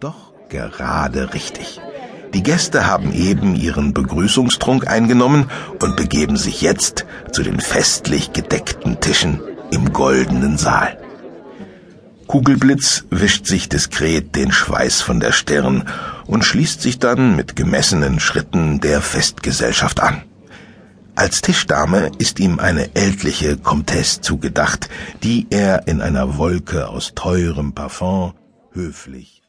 doch gerade richtig. Die Gäste haben eben ihren Begrüßungstrunk eingenommen und begeben sich jetzt zu den festlich gedeckten Tischen im goldenen Saal. Kugelblitz wischt sich diskret den Schweiß von der Stirn und schließt sich dann mit gemessenen Schritten der Festgesellschaft an. Als Tischdame ist ihm eine ältliche Comtesse zugedacht, die er in einer Wolke aus teurem Parfum höflich